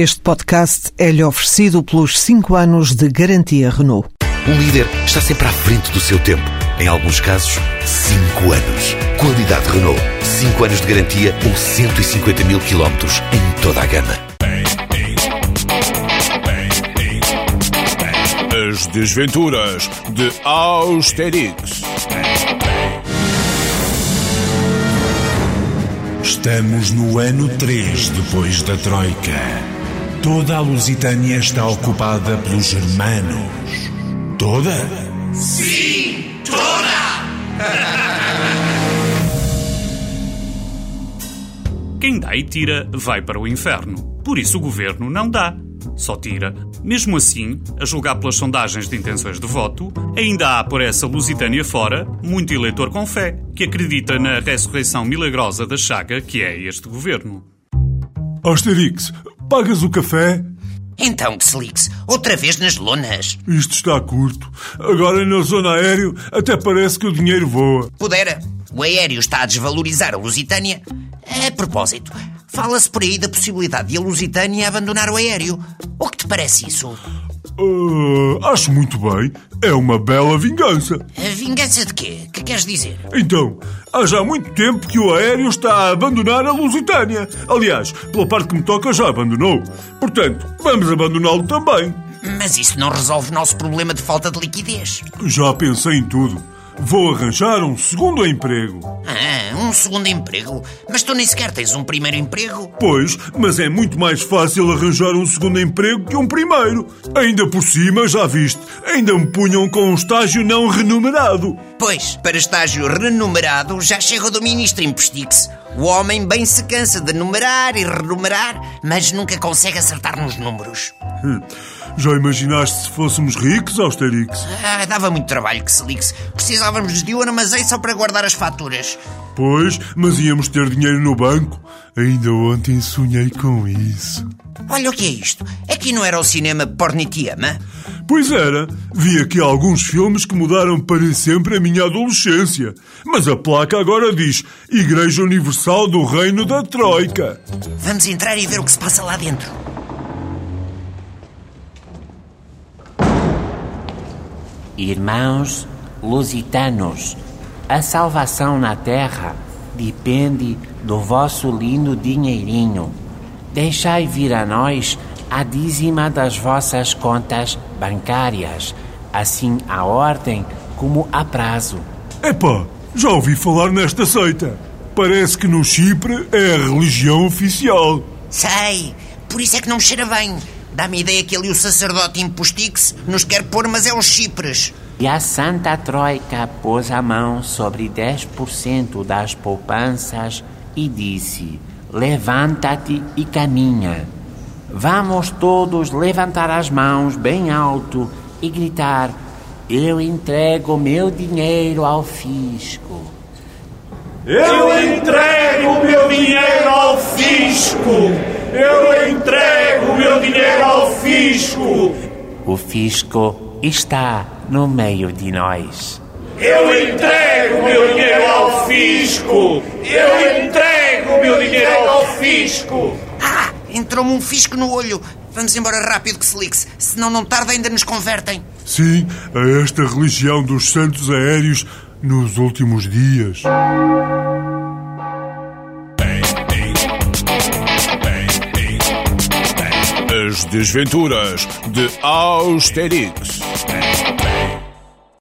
Este podcast é-lhe oferecido pelos 5 anos de garantia Renault. Um líder está sempre à frente do seu tempo. Em alguns casos, 5 anos. Qualidade Renault. 5 anos de garantia ou 150 mil quilómetros em toda a gama. As Desventuras de Austerix. Estamos no ano 3 depois da Troika. Toda a Lusitânia está ocupada pelos germanos. Toda? Quem dá e tira vai para o inferno. Por isso o governo não dá. Só tira. Mesmo assim, a julgar pelas sondagens de intenções de voto, ainda há por essa Lusitânia fora muito eleitor com fé, que acredita na ressurreição milagrosa da chaga que é este governo. Asterix, pagas o café? Então, Xlix, outra vez nas lonas. Isto está curto. Agora na zona aéreo até parece que o dinheiro voa. Pudera. O aéreo está a desvalorizar a Lusitânia. A propósito, fala-se por aí da possibilidade de a Lusitânia abandonar o aéreo. O que te parece isso? Ah, acho muito bem. É uma bela vingança. A vingança de quê? Que queres dizer? Então, há já muito tempo que o aéreo está a abandonar a Lusitânia. Aliás, pela parte que me toca, já abandonou. Portanto, vamos abandoná-lo também. Mas isso não resolve o nosso problema de falta de liquidez. Já pensei em tudo. Vou arranjar um segundo emprego. Ah, um segundo emprego? Mas tu nem sequer tens um primeiro emprego? Pois, mas é muito mais fácil arranjar um segundo emprego que um primeiro. Ainda por cima, já viste, ainda me punham com um estágio não remunerado. Pois, para estágio renumerado já chega o do ministro Impostix. O homem bem se cansa de numerar e renumerar, mas nunca consegue acertar nos números. Hum, Já imaginaste se fôssemos ricos, Austerix? Ah, dava muito trabalho que se Precisávamos de um armazém só para guardar as faturas. Pois, mas íamos ter dinheiro no banco. Ainda ontem sonhei com isso. Olha o que é isto. Aqui não era o cinema Pornitiama? Pois era, vi aqui alguns filmes que mudaram para sempre a minha adolescência. Mas a placa agora diz Igreja Universal do Reino da Troika. Vamos entrar e ver o que se passa lá dentro. Irmãos lusitanos, a salvação na terra depende do vosso lindo dinheirinho. Deixai vir a nós a dízima das vossas contas bancárias, assim a ordem como a prazo. Epá, já ouvi falar nesta seita. Parece que no Chipre é a religião oficial. Sei, por isso é que não me cheira bem. Dá-me ideia que ali o sacerdote Impostix nos quer pôr, mas é os chipres. E a Santa Troika pôs a mão sobre 10% das poupanças e disse: Levanta-te e caminha. Vamos todos levantar as mãos bem alto e gritar: Eu entrego meu dinheiro ao fisco. Eu entrego o meu dinheiro ao fisco! Eu ao fisco! O fisco está no meio de nós. Eu entrego o meu dinheiro ao fisco! Eu entrego o meu dinheiro ao fisco! Ah, entrou-me um fisco no olho. Vamos embora rápido que se ligue senão não tarda ainda nos convertem. Sim, a esta religião dos santos aéreos nos últimos dias. As Desventuras de Austerix.